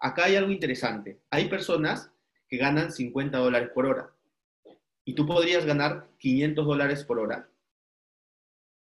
Acá hay algo interesante. Hay personas que ganan 50 dólares por hora y tú podrías ganar 500 dólares por hora.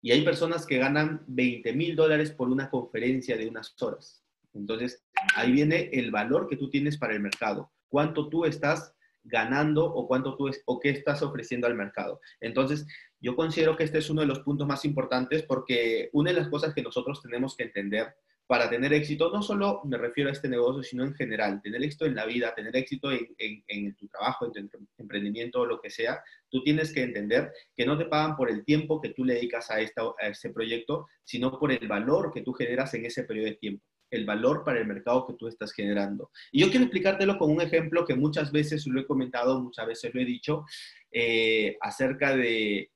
Y hay personas que ganan 20 mil dólares por una conferencia de unas horas. Entonces, ahí viene el valor que tú tienes para el mercado. Cuánto tú estás ganando o cuánto tú o qué estás ofreciendo al mercado. Entonces, yo considero que este es uno de los puntos más importantes porque una de las cosas que nosotros tenemos que entender para tener éxito, no solo me refiero a este negocio, sino en general, tener éxito en la vida, tener éxito en, tu trabajo, en tu emprendimiento lo que sea, tú tienes que entender que no te pagan por el tiempo que tú le dedicas a, esta, a este proyecto, sino por el valor que tú generas en ese periodo de tiempo el valor para el mercado que tú estás generando. Y yo quiero explicártelo con un ejemplo que muchas veces lo he comentado, muchas veces lo he dicho, eh, acerca de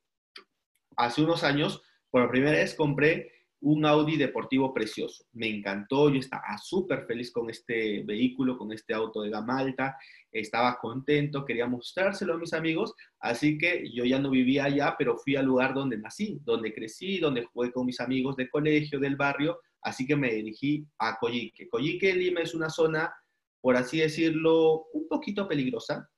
hace unos años, por primera vez compré un Audi deportivo precioso. Me encantó, yo estaba súper feliz con este vehículo, con este auto de gama alta, estaba contento, quería mostrárselo a mis amigos, así que yo ya no vivía allá, pero fui al lugar donde nací, donde crecí, donde jugué con mis amigos de colegio, del barrio, así que me dirigí a Coyique. Coyique, Lima, es una zona, por así decirlo, un poquito peligrosa.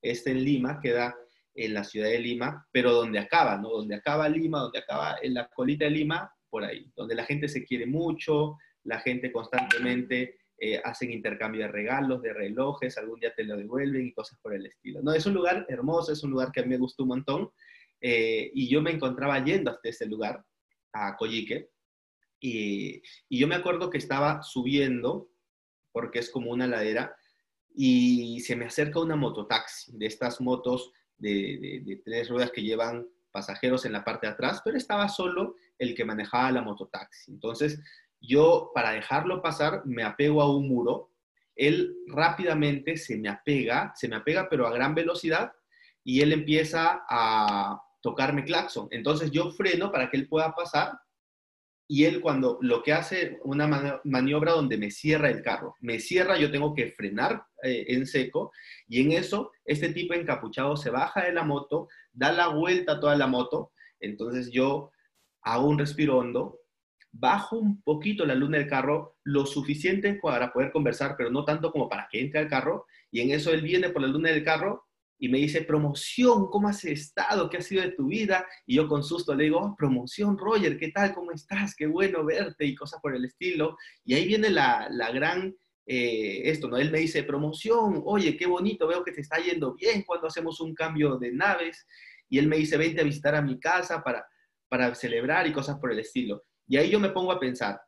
Está en Lima, queda en la ciudad de Lima, pero donde acaba, ¿no? Donde acaba Lima, donde acaba en la colita de Lima, por ahí, donde la gente se quiere mucho, la gente constantemente eh, hacen intercambio de regalos, de relojes, algún día te lo devuelven y cosas por el estilo. No, es un lugar hermoso, es un lugar que a mí me gustó un montón eh, y yo me encontraba yendo hasta ese lugar, a Coyique, y, yo me acuerdo que estaba subiendo, porque es como una ladera, y se me acerca una mototaxi, de estas motos de, de, tres ruedas que llevan pasajeros en la parte de atrás, pero estaba solo el que manejaba la mototaxi. Entonces, yo para dejarlo pasar me apego a un muro, él rápidamente se me apega, se me apega pero a gran velocidad y él empieza a tocarme claxon. Entonces yo freno para que él pueda pasar y él cuando lo que hace una maniobra donde me cierra el carro, me cierra, yo tengo que frenar eh, en seco y en eso este tipo encapuchado se baja de la moto, da la vuelta toda la moto, entonces yo hago un respiro hondo, bajo un poquito la luz del carro, lo suficiente para poder conversar, pero no tanto como para que entre al carro, y en eso él viene por la luna del carro y me dice, promoción, ¿cómo has estado? ¿Qué ha sido de tu vida? Y yo con susto le digo, oh, promoción, Roger, ¿qué tal? ¿Cómo estás? Qué bueno verte y cosas por el estilo. Y ahí viene la, gran, eh, esto, ¿no? Él me dice, promoción, oye, qué bonito, veo que te está yendo bien cuando hacemos un cambio de naves. Y él me dice, vente a visitar a mi casa para, para celebrar y cosas por el estilo. Y ahí yo me pongo a pensar,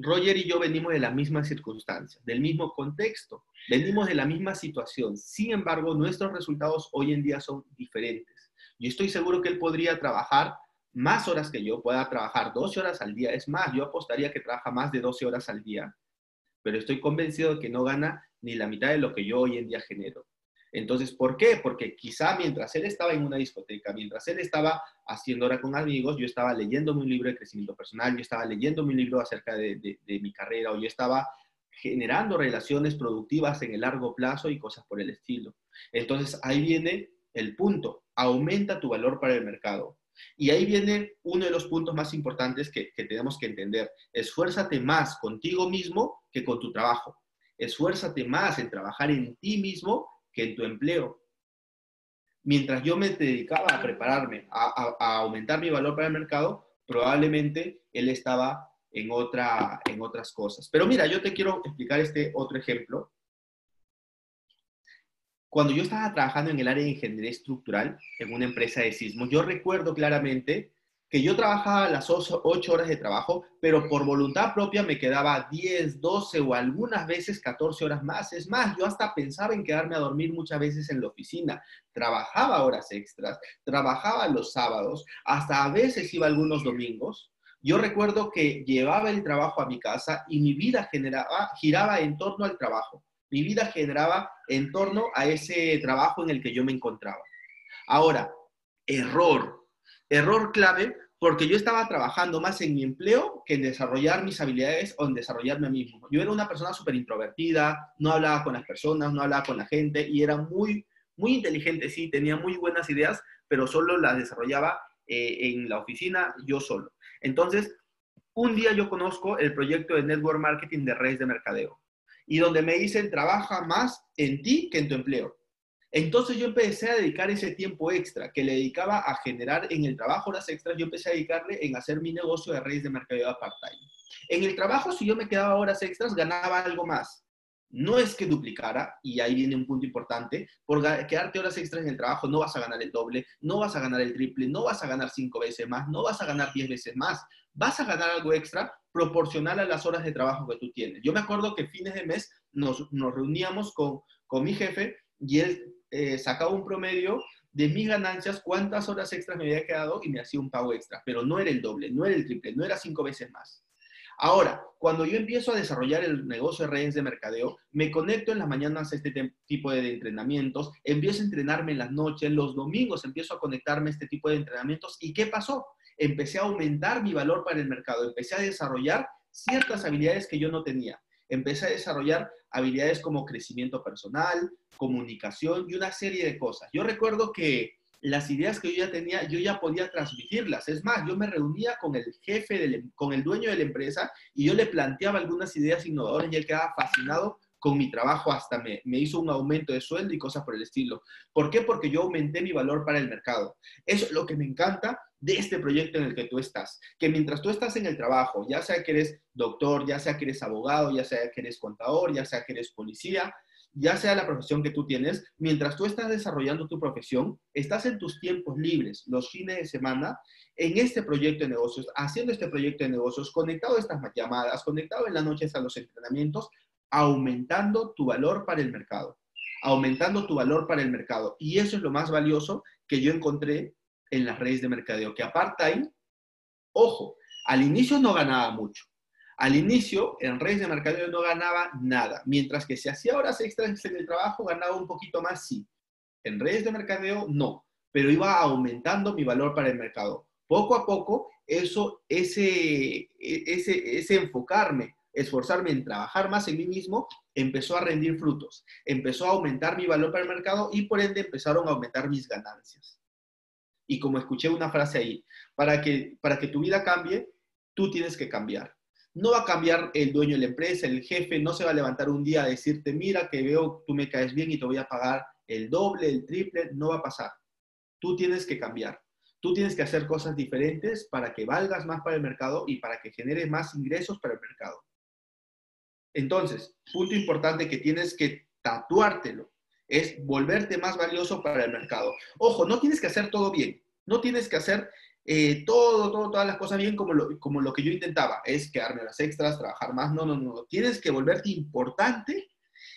Roger y yo venimos de las mismas circunstancias, del mismo contexto, venimos de la misma situación. Sin embargo, nuestros resultados hoy en día son diferentes. Yo estoy seguro que él podría trabajar más horas que yo, pueda trabajar 12 horas al día. Es más, yo apostaría que trabaja más de 12 horas al día, pero estoy convencido de que no gana ni la mitad de lo que yo hoy en día genero. Entonces, ¿por qué? Porque quizá mientras él estaba en una discoteca, mientras él estaba haciendo hora con amigos, yo estaba leyendo un libro de crecimiento personal, yo estaba leyendo un libro acerca de, mi carrera, o yo estaba generando relaciones productivas en el largo plazo y cosas por el estilo. Entonces, ahí viene el punto, aumenta tu valor para el mercado. Y ahí viene uno de los puntos más importantes que, que tenemos que entender. Esfuérzate más contigo mismo que con tu trabajo. Esfuérzate más en trabajar en ti mismo en tu empleo. Mientras yo me dedicaba a prepararme, a, aumentar mi valor para el mercado, probablemente él estaba en, otra, en otras cosas. Pero mira, yo te quiero explicar este otro ejemplo. Cuando yo estaba trabajando en el área de ingeniería estructural en una empresa de sismos, yo recuerdo claramente que yo trabajaba las 8 horas de trabajo, pero por voluntad propia me quedaba 10, 12 o algunas veces 14 horas más. Es más, yo hasta pensaba en quedarme a dormir muchas veces en la oficina. Trabajaba horas extras, trabajaba los sábados, hasta a veces iba algunos domingos. Yo recuerdo que llevaba el trabajo a mi casa y mi vida generaba, giraba en torno al trabajo. Mi vida generaba en torno a ese trabajo en el que yo me encontraba. Ahora, error, Error clave porque yo estaba trabajando más en mi empleo que en desarrollar mis habilidades o en desarrollarme a mí mismo. Yo era una persona súper introvertida, no hablaba con las personas, no hablaba con la gente y era muy, muy inteligente, sí, tenía muy buenas ideas, pero solo las desarrollaba eh, en la oficina yo solo. Entonces, un día yo conozco el proyecto de Network Marketing de redes de mercadeo y donde me dicen, trabaja más en ti que en tu empleo. Entonces yo empecé a dedicar ese tiempo extra que le dedicaba a generar en el trabajo horas extras, yo empecé a dedicarle en hacer mi negocio de redes de mercadeo part-time. En el trabajo, si yo me quedaba horas extras, ganaba algo más. No es que duplicara, y ahí viene un punto importante, por quedarte horas extras en el trabajo no vas a ganar el doble, no vas a ganar el triple, no vas a ganar cinco veces más, no vas a ganar diez veces más, vas a ganar algo extra proporcional a las horas de trabajo que tú tienes. Yo me acuerdo que fines de mes nos, reuníamos con, con mi jefe y él eh, sacaba un promedio de mis ganancias, cuántas horas extras me había quedado y me hacía un pago extra, pero no era el doble, no era el triple, no era cinco veces más. Ahora, cuando yo empiezo a desarrollar el negocio de redes de mercadeo, me conecto en las mañanas a este tipo de entrenamientos, empiezo a entrenarme en las noches, los domingos empiezo a conectarme a este tipo de entrenamientos. ¿Y qué pasó? Empecé a aumentar mi valor para el mercado, empecé a desarrollar ciertas habilidades que yo no tenía empecé a desarrollar habilidades como crecimiento personal, comunicación y una serie de cosas. Yo recuerdo que las ideas que yo ya tenía, yo ya podía transmitirlas. Es más, yo me reunía con el jefe, con el dueño de la empresa y yo le planteaba algunas ideas innovadoras y él quedaba fascinado con mi trabajo, hasta me, me hizo un aumento de sueldo y cosas por el estilo. ¿Por qué? Porque yo aumenté mi valor para el mercado. Eso es lo que me encanta de este proyecto en el que tú estás. Que mientras tú estás en el trabajo, ya sea que eres doctor, ya sea que eres abogado, ya sea que eres contador, ya sea que eres policía, ya sea la profesión que tú tienes, mientras tú estás desarrollando tu profesión, estás en tus tiempos libres, los fines de semana, en este proyecto de negocios, haciendo este proyecto de negocios, conectado a estas llamadas, conectado en las noches a los entrenamientos, aumentando tu valor para el mercado, aumentando tu valor para el mercado. Y eso es lo más valioso que yo encontré en las redes de mercadeo, que apartheid, ojo, al inicio no ganaba mucho. Al inicio, en redes de mercadeo no ganaba nada, mientras que si hacía horas extras en el trabajo, ganaba un poquito más, sí. En redes de mercadeo, no, pero iba aumentando mi valor para el mercado. Poco a poco, eso, ese, ese, ese enfocarme, esforzarme en trabajar más en mí mismo, empezó a rendir frutos, empezó a aumentar mi valor para el mercado y por ende empezaron a aumentar mis ganancias. Y como escuché una frase ahí, para que, para que tu vida cambie, tú tienes que cambiar. No va a cambiar el dueño de la empresa, el jefe, no se va a levantar un día a decirte, mira que veo, tú me caes bien y te voy a pagar el doble, el triple, no va a pasar. Tú tienes que cambiar. Tú tienes que hacer cosas diferentes para que valgas más para el mercado y para que generes más ingresos para el mercado. Entonces, punto importante que tienes que tatuártelo es volverte más valioso para el mercado. Ojo, no tienes que hacer todo bien, no tienes que hacer eh, todo, todo, todas las cosas bien como lo, que yo intentaba, es quedarme las extras, trabajar más, no, no, no, tienes que volverte importante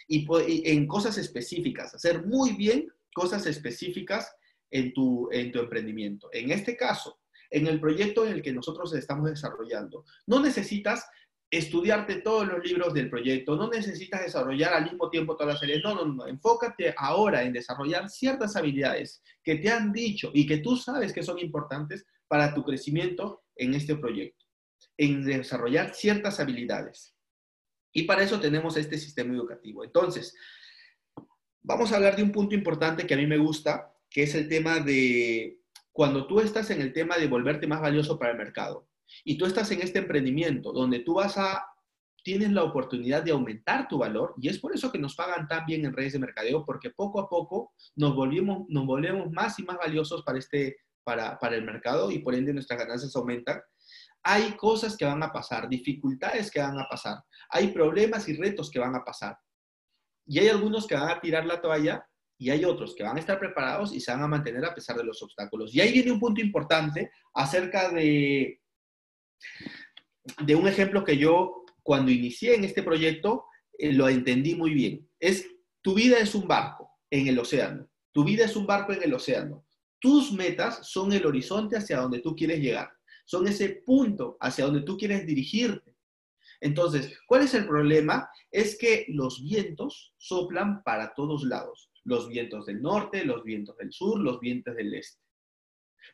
y, en cosas específicas, hacer muy bien cosas específicas en tu emprendimiento. En este caso, en el proyecto en el que nosotros estamos desarrollando, no necesitas estudiarte todos los libros del proyecto, no necesitas desarrollar al mismo tiempo todas las series, no, no, no, enfócate ahora en desarrollar ciertas habilidades que te han dicho y que tú sabes que son importantes para tu crecimiento en este proyecto, en desarrollar ciertas habilidades. Y para eso tenemos este sistema educativo. Entonces, vamos a hablar de un punto importante que a mí me gusta, que es el tema de cuando tú estás en el tema de volverte más valioso para el mercado y tú estás en este emprendimiento donde tú vas a, tienes la oportunidad de aumentar tu valor y es por eso que nos pagan tan bien en redes de mercadeo, porque poco a poco nos volvemos, nos volvemos más y más valiosos para, este, para, para el mercado y por ende nuestras ganancias aumentan. Hay cosas que van a pasar, dificultades que van a pasar, hay problemas y retos que van a pasar. Y hay algunos que van a tirar la toalla y hay otros que van a estar preparados y se van a mantener a pesar de los obstáculos. Y ahí viene un punto importante acerca de de un ejemplo que yo cuando inicié en este proyecto eh, lo entendí muy bien. Es, tu vida es un barco en el océano. Tu vida es un barco en el océano. Tus metas son el horizonte hacia donde tú quieres llegar. Son ese punto hacia donde tú quieres dirigirte. Entonces, ¿cuál es el problema? Es que los vientos soplan para todos lados. Los vientos del norte, los vientos del sur, los vientos del este.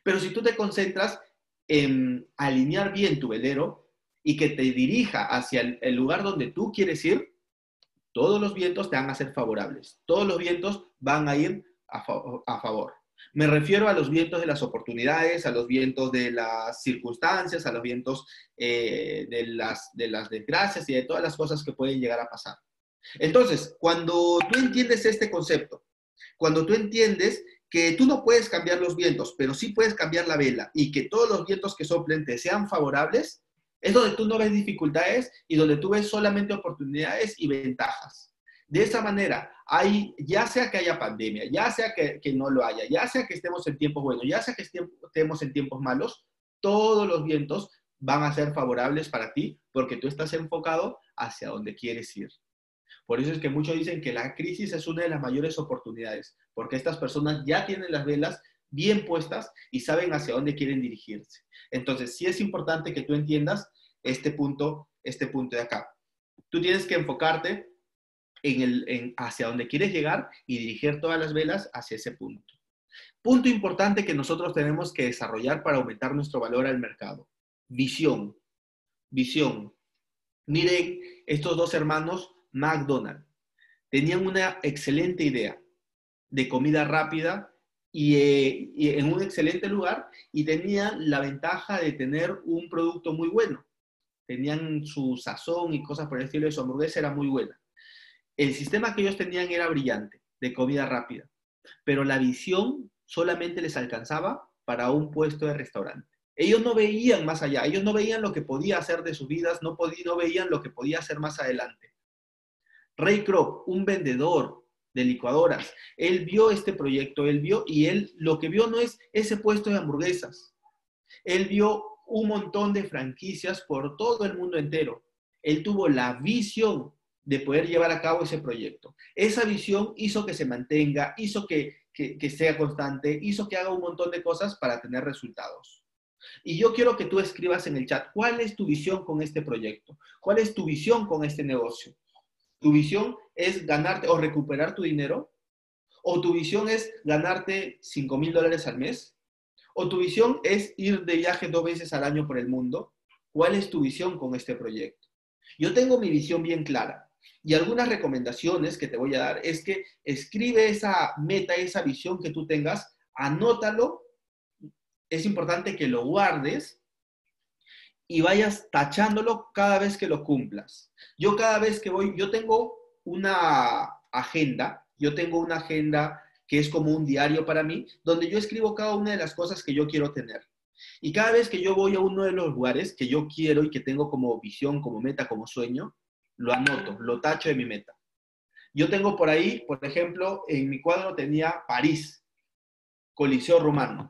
Pero si tú te concentras en alinear bien tu velero y que te dirija hacia el, lugar donde tú quieres ir, todos los vientos te van a ser favorables. Todos los vientos van a ir a, favor. Me refiero a los vientos de las oportunidades, a los vientos de las circunstancias, a los vientos eh, de, las, de las desgracias y de todas las cosas que pueden llegar a pasar. Entonces, cuando tú entiendes este concepto, cuando tú entiendes que tú no puedes cambiar los vientos, pero sí puedes cambiar la vela y que todos los vientos que soplen te sean favorables, es donde tú no ves dificultades y donde tú ves solamente oportunidades y ventajas. De esa manera, ya sea que haya pandemia, ya sea que, no lo haya, ya sea que estemos en tiempos buenos, ya sea que estemos en tiempos malos, todos los vientos van a ser favorables para ti porque tú estás enfocado hacia donde quieres ir. Por eso es que muchos dicen que la crisis es una de las mayores oportunidades, porque estas personas ya tienen las velas bien puestas y saben hacia dónde quieren dirigirse. Entonces, sí es importante que tú entiendas este punto, este punto de acá. Tú tienes que enfocarte en el, hacia dónde quieres llegar y dirigir todas las velas hacia ese punto. Punto importante que nosotros tenemos que desarrollar para aumentar nuestro valor al mercado. Visión. Visión. Miren, estos dos hermanos McDonald's. Tenían una excelente idea de comida rápida eh, y, en un excelente lugar y tenían la ventaja de tener un producto muy bueno. Tenían su sazón y cosas por el estilo de su hamburguesa era muy buena. El sistema que ellos tenían era brillante, de comida rápida, pero la visión solamente les alcanzaba para un puesto de restaurante. Ellos no veían más allá, ellos no veían lo que podía hacer de sus vidas, no, no veían lo que podía hacer más adelante. Ray Kroc, un vendedor de licuadoras, él vio este proyecto, él vio y él lo que vio no es ese puesto de hamburguesas. Él vio un montón de franquicias por todo el mundo entero. Él tuvo la visión de poder llevar a cabo ese proyecto. Esa visión hizo que se mantenga, hizo que, que, sea constante, hizo que haga un montón de cosas para tener resultados. Y yo quiero que tú escribas en el chat, ¿cuál es tu visión con este proyecto? ¿Cuál es tu visión con este negocio? ¿Tu visión es ganarte o recuperar tu dinero? ¿O tu visión es ganarte 5 mil dólares al mes? ¿O tu visión es ir de viaje dos veces al año por el mundo? ¿Cuál es tu visión con este proyecto? Yo tengo mi visión bien clara y algunas recomendaciones que te voy a dar es que escribe esa meta, esa visión que tú tengas, anótalo. Es importante que lo guardes y vayas tachándolo cada vez que lo cumplas. Yo cada vez que voy, yo tengo una agenda, yo tengo una agenda que es como un diario para mí, donde yo escribo cada una de las cosas que yo quiero tener. Y cada vez que yo voy a uno de los lugares que yo quiero y que tengo como visión, como meta, como sueño, lo anoto, lo tacho de mi meta. Yo tengo por ahí, por ejemplo, en mi cuadro tenía París, Coliseo Romano.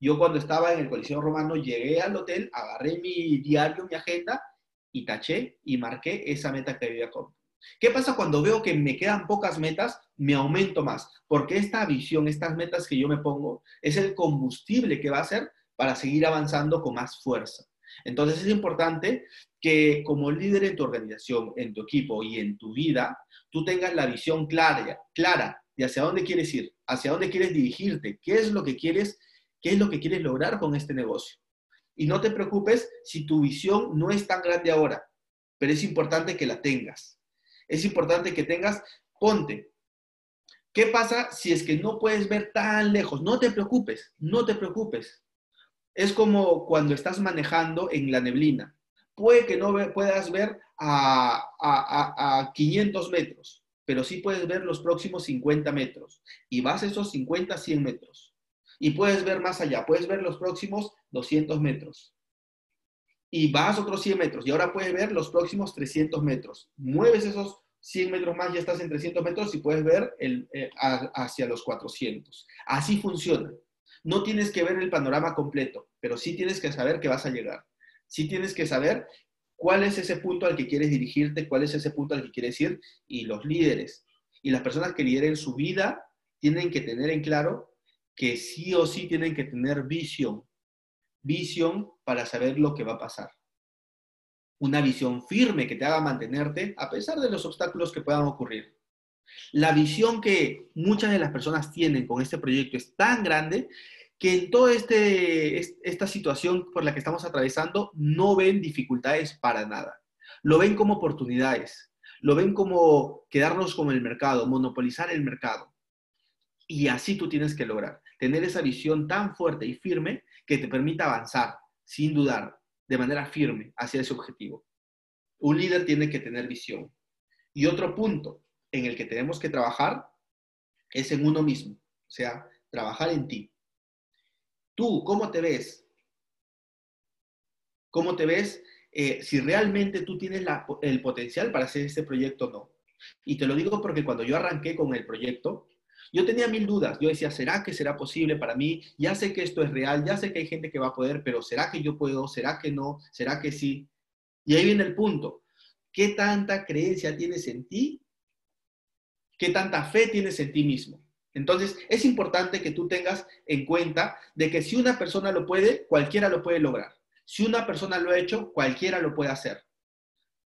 Yo cuando estaba en el Coliseo Romano llegué al hotel, agarré mi diario, mi agenda y taché y marqué esa meta que había con. ¿Qué pasa cuando veo que me quedan pocas metas? Me aumento más, porque esta visión, estas metas que yo me pongo, es el combustible que va a ser para seguir avanzando con más fuerza. Entonces es importante que como líder en tu organización, en tu equipo y en tu vida, tú tengas la visión clara, clara de hacia dónde quieres ir, hacia dónde quieres dirigirte, qué es lo que quieres qué es lo que quieres lograr con este negocio. Y no te preocupes si tu visión no es tan grande ahora, pero es importante que la tengas. Es importante que tengas, ponte. ¿Qué pasa si es que no puedes ver tan lejos? No te preocupes, no te preocupes. Es como cuando estás manejando en la neblina. Puede que no puedas ver a, a, a 500 metros, pero sí puedes ver los próximos 50 metros. Y vas esos 50, 100 metros y puedes ver más allá, puedes ver los próximos 200 metros. Y vas otros 100 metros y ahora puedes ver los próximos 300 metros. Mueves esos 100 metros más, ya estás en 300 metros y puedes ver el, eh, hacia los 400. Así funciona. No tienes que ver el panorama completo, pero sí tienes que saber que vas a llegar. Sí tienes que saber cuál es ese punto al que quieres dirigirte, cuál es ese punto al que quieres ir. Y los líderes y las personas que lideren su vida tienen que tener en claro que sí o sí tienen que tener visión, visión para saber lo que va a pasar. Una visión firme que te haga mantenerte a pesar de los obstáculos que puedan ocurrir. La visión que muchas de las personas tienen con este proyecto es tan grande que en toda este, esta situación por la que estamos atravesando no ven dificultades para nada. Lo ven como oportunidades, lo ven como quedarnos con el mercado, monopolizar el mercado. Y así tú tienes que lograr. Tener esa visión tan fuerte y firme que te permita avanzar sin dudar, de manera firme hacia ese objetivo. Un líder tiene que tener visión. Y otro punto en el que tenemos que trabajar es en uno mismo, o sea, trabajar en ti. Tú, ¿cómo te ves? ¿Cómo te ves eh, si realmente tú tienes el potencial para hacer este proyecto o no? Y te lo digo porque cuando yo arranqué con el proyecto, yo tenía mil dudas. Yo decía, ¿será que será posible para mí? Ya sé que esto es real, ya sé que hay gente que va a poder, pero ¿será que yo puedo? ¿Será que no? ¿Será que sí? Y ahí viene el punto. ¿Qué tanta creencia tienes en ti? ¿Qué tanta fe tienes en ti mismo? Entonces, es importante que tú tengas en cuenta de que si una persona lo puede, cualquiera lo puede lograr. Si una persona lo ha hecho, cualquiera lo puede hacer.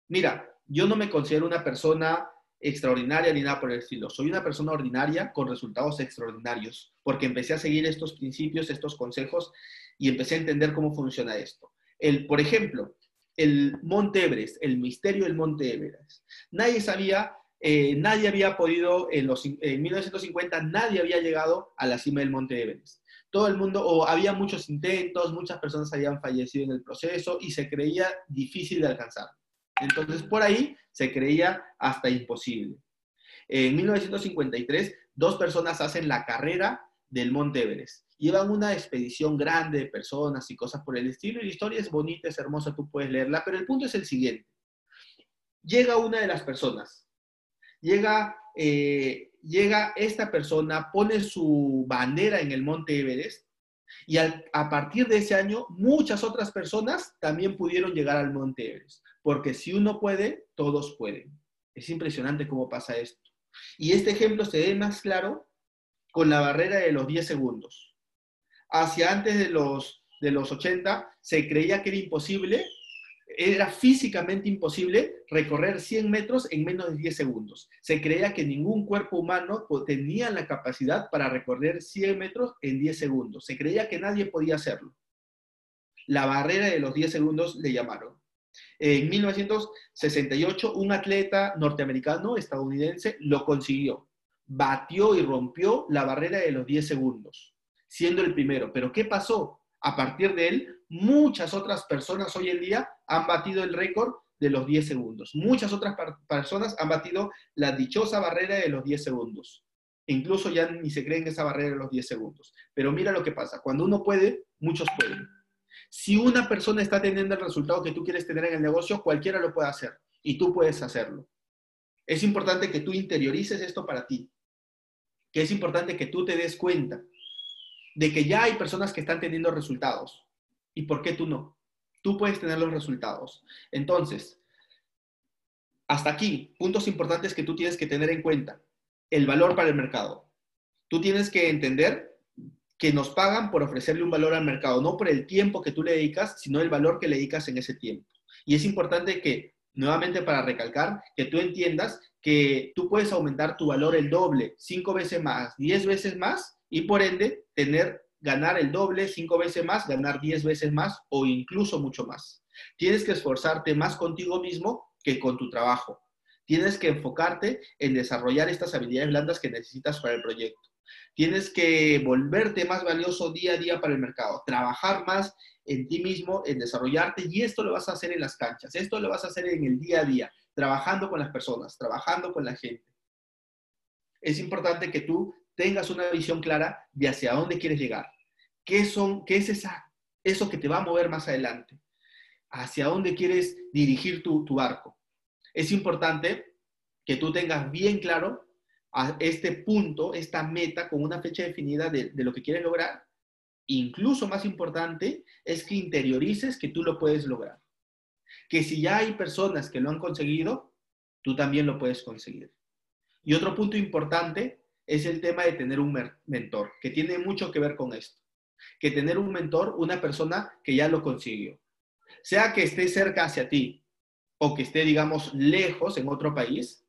Mira, yo no me considero una persona extraordinaria ni nada por el estilo. Soy una persona ordinaria con resultados extraordinarios, porque empecé a seguir estos principios, estos consejos y empecé a entender cómo funciona esto. El, por ejemplo, el Monte Everest, el misterio del Monte Everest. Nadie sabía, eh, nadie había podido, en, los, en 1950, nadie había llegado a la cima del Monte Everest. Todo el mundo, o había muchos intentos, muchas personas habían fallecido en el proceso y se creía difícil de alcanzar. Entonces, por ahí se creía hasta imposible. En 1953, dos personas hacen la carrera del Monte Everest. Llevan una expedición grande de personas y cosas por el estilo, y la historia es bonita, es hermosa, tú puedes leerla, pero el punto es el siguiente. Llega una de las personas, llega, eh, llega esta persona, pone su bandera en el Monte Everest, y a partir de ese año, muchas otras personas también pudieron llegar al Monte Everest porque si uno puede, todos pueden. Es impresionante cómo pasa esto. Y este ejemplo se ve más claro con la barrera de los 10 segundos. Hacia antes de los, de los 80 se creía que era imposible, era físicamente imposible recorrer 100 metros en menos de 10 segundos. Se creía que ningún cuerpo humano tenía la capacidad para recorrer 100 metros en 10 segundos. Se creía que nadie podía hacerlo. La barrera de los 10 segundos le llamaron. En 1968, un atleta norteamericano, estadounidense, lo consiguió. Batió y rompió la barrera de los 10 segundos, siendo el primero. Pero ¿qué pasó? A partir de él, muchas otras personas hoy en día han batido el récord de los 10 segundos. Muchas otras personas han batido la dichosa barrera de los 10 segundos. Incluso ya ni se creen esa barrera de los 10 segundos. Pero mira lo que pasa. Cuando uno puede, muchos pueden. Si una persona está teniendo el resultado que tú quieres tener en el negocio, cualquiera lo puede hacer y tú puedes hacerlo. Es importante que tú interiorices esto para ti, que es importante que tú te des cuenta de que ya hay personas que están teniendo resultados. ¿Y por qué tú no? Tú puedes tener los resultados. Entonces, hasta aquí, puntos importantes que tú tienes que tener en cuenta. El valor para el mercado. Tú tienes que entender que nos pagan por ofrecerle un valor al mercado, no por el tiempo que tú le dedicas, sino el valor que le dedicas en ese tiempo. Y es importante que, nuevamente para recalcar, que tú entiendas que tú puedes aumentar tu valor el doble, cinco veces más, diez veces más, y por ende tener, ganar el doble, cinco veces más, ganar diez veces más o incluso mucho más. Tienes que esforzarte más contigo mismo que con tu trabajo. Tienes que enfocarte en desarrollar estas habilidades blandas que necesitas para el proyecto. Tienes que volverte más valioso día a día para el mercado, trabajar más en ti mismo, en desarrollarte y esto lo vas a hacer en las canchas, esto lo vas a hacer en el día a día, trabajando con las personas, trabajando con la gente. Es importante que tú tengas una visión clara de hacia dónde quieres llegar. ¿Qué, son, qué es esa, eso que te va a mover más adelante? ¿Hacia dónde quieres dirigir tu, tu barco? Es importante que tú tengas bien claro a este punto, esta meta con una fecha definida de, lo que quieres lograr, incluso más importante es que interiorices que tú lo puedes lograr. Que si ya hay personas que lo han conseguido, tú también lo puedes conseguir. Y otro punto importante es el tema de tener un mentor, que tiene mucho que ver con esto. Que tener un mentor, una persona que ya lo consiguió. Sea que esté cerca hacia ti o que esté, digamos, lejos en otro país,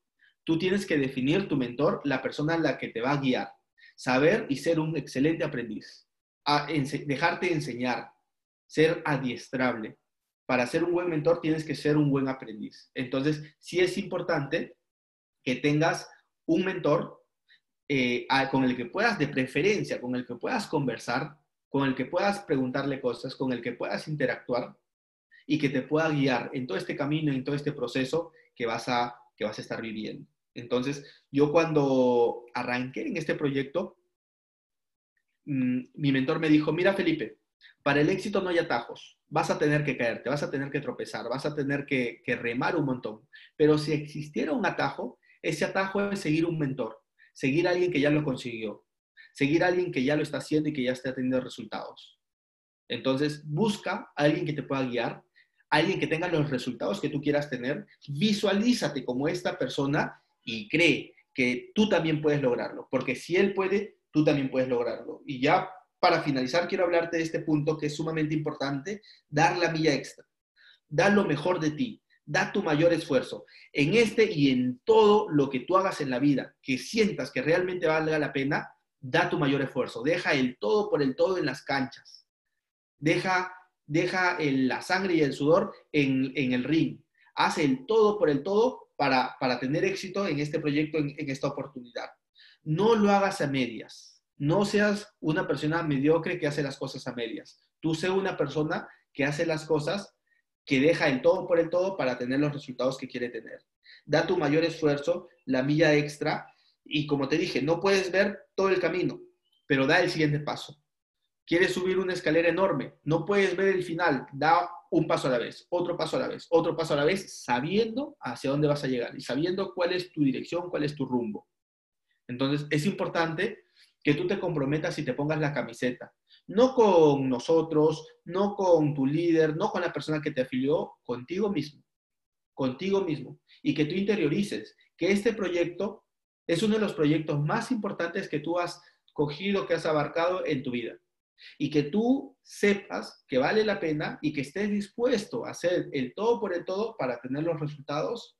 Tú tienes que definir tu mentor, la persona a la que te va a guiar, saber y ser un excelente aprendiz, dejarte enseñar, ser adiestrable. Para ser un buen mentor tienes que ser un buen aprendiz. Entonces, sí es importante que tengas un mentor eh, con el que puedas, de preferencia, con el que puedas conversar, con el que puedas preguntarle cosas, con el que puedas interactuar y que te pueda guiar en todo este camino, en todo este proceso que vas a, que vas a estar viviendo. Entonces, yo cuando arranqué en este proyecto, mm, mi mentor me dijo, mira Felipe, para el éxito no hay atajos, vas a tener que caerte, vas a tener que tropezar, vas a tener que, que remar un montón, pero si existiera un atajo, ese atajo es seguir un mentor, seguir a alguien que ya lo consiguió, seguir a alguien que ya lo está haciendo y que ya está teniendo resultados. Entonces, busca a alguien que te pueda guiar, alguien que tenga los resultados que tú quieras tener, visualízate como esta persona y cree que tú también puedes lograrlo, porque si él puede, tú también puedes lograrlo. Y ya para finalizar, quiero hablarte de este punto que es sumamente importante, dar la milla extra. Dar lo mejor de ti, da tu mayor esfuerzo en este y en todo lo que tú hagas en la vida, que sientas que realmente valga la pena, da tu mayor esfuerzo, deja el todo por el todo en las canchas, deja, deja la sangre y el sudor en, el ring, haz el todo por el todo para, para tener éxito en este proyecto, en, esta oportunidad. No lo hagas a medias, no seas una persona mediocre que hace las cosas a medias, tú sé una persona que hace las cosas que deja el todo por el todo para tener los resultados que quiere tener. Da tu mayor esfuerzo, la milla extra, y como te dije, no puedes ver todo el camino, pero da el siguiente paso. Quieres subir una escalera enorme, no puedes ver el final, da un paso a la vez, otro paso a la vez, otro paso a la vez, sabiendo hacia dónde vas a llegar y sabiendo cuál es tu dirección, cuál es tu rumbo. Entonces, es importante que tú te comprometas y te pongas la camiseta. No con nosotros, no con tu líder, no con la persona que te afilió, contigo mismo. Contigo mismo. Y que tú interiorices que este proyecto es uno de los proyectos más importantes que tú has cogido, que has abarcado en tu vida. Y que tú sepas que vale la pena y que estés dispuesto a hacer el todo por el todo para tener los resultados,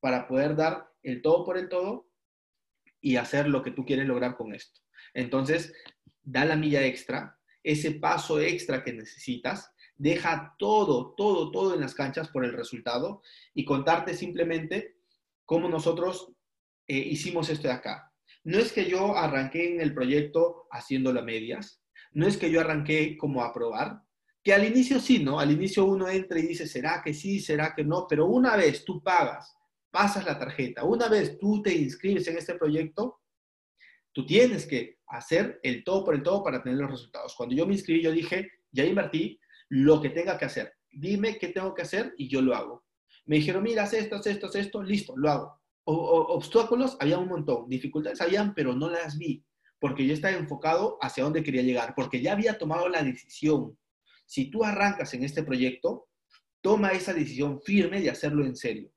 para poder dar el todo por el todo y hacer lo que tú quieres lograr con esto. Entonces, da la milla extra, ese paso extra que necesitas, deja todo, todo, todo en las canchas por el resultado y contarte simplemente cómo nosotros eh, hicimos esto de acá. No es que yo arranqué en el proyecto haciéndolo a medias, no es que yo arranqué como a probar, que al inicio sí, ¿no? Al inicio uno entra y dice, ¿será que sí? ¿Será que no? Pero una vez tú pagas, pasas la tarjeta, una vez tú te inscribes en este proyecto, tú tienes que hacer el todo por el todo para tener los resultados. Cuando yo me inscribí, yo dije, ya invertí lo que tenga que hacer. Dime qué tengo que hacer y yo lo hago. Me dijeron, mira, haz esto, haz esto, haz esto, listo, lo hago obstáculos había un montón, dificultades habían, pero no las vi, porque yo estaba enfocado hacia dónde quería llegar, porque ya había tomado la decisión. Si tú arrancas en este proyecto, toma esa decisión firme de hacerlo en serio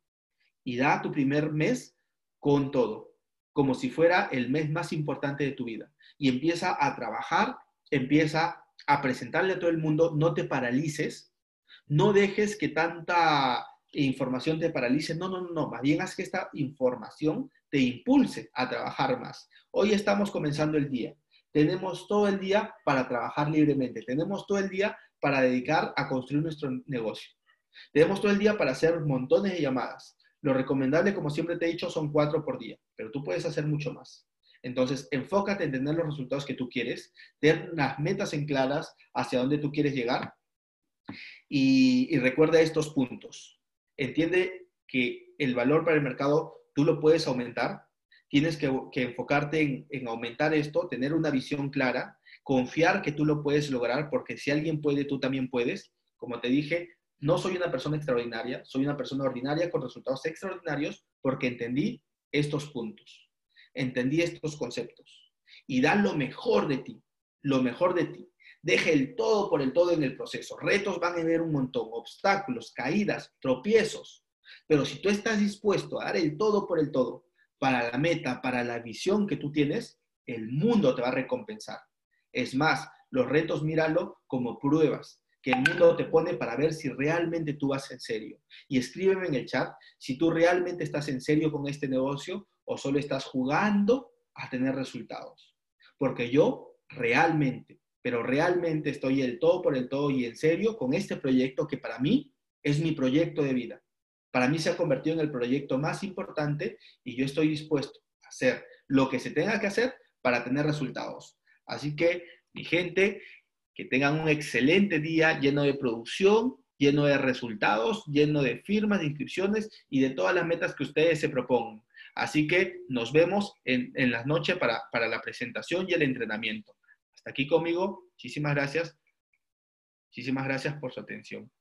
y da tu primer mes con todo, como si fuera el mes más importante de tu vida. Y empieza a trabajar, empieza a presentarle a todo el mundo, no te paralices, no dejes que tanta información te paralice. No, no, no, más bien haz que esta información te impulse a trabajar más. Hoy estamos comenzando el día. Tenemos todo el día para trabajar libremente. Tenemos todo el día para dedicar a construir nuestro negocio. Tenemos todo el día para hacer montones de llamadas. Lo recomendable, como siempre te he dicho, son cuatro por día, pero tú puedes hacer mucho más. Entonces, enfócate en tener los resultados que tú quieres, tener las metas en claras hacia dónde tú quieres llegar y, y recuerda estos puntos entiende que el valor para el mercado tú lo puedes aumentar, tienes que, enfocarte en, aumentar esto, tener una visión clara, confiar que tú lo puedes lograr, porque si alguien puede, tú también puedes. Como te dije, no soy una persona extraordinaria, soy una persona ordinaria con resultados extraordinarios porque entendí estos puntos, entendí estos conceptos y da lo mejor de ti, lo mejor de ti. Deje el todo por el todo en el proceso. Retos van a haber un montón, obstáculos, caídas, tropiezos. Pero si tú estás dispuesto a dar el todo por el todo para la meta, para la visión que tú tienes, el mundo te va a recompensar. Es más, los retos míralo como pruebas que el mundo te pone para ver si realmente tú vas en serio. Y escríbeme en el chat si tú realmente estás en serio con este negocio o solo estás jugando a tener resultados. Porque yo realmente pero realmente estoy el todo por el todo y en serio con este proyecto que para mí es mi proyecto de vida. Para mí se ha convertido en el proyecto más importante y yo estoy dispuesto a hacer lo que se tenga que hacer para tener resultados. Así que, mi gente, que tengan un excelente día lleno de producción, lleno de resultados, lleno de firmas, de inscripciones y de todas las metas que ustedes se propongan. Así que nos vemos en, en las noches para, para la presentación y el entrenamiento. Hasta aquí conmigo. Muchísimas gracias. Muchísimas gracias por su atención.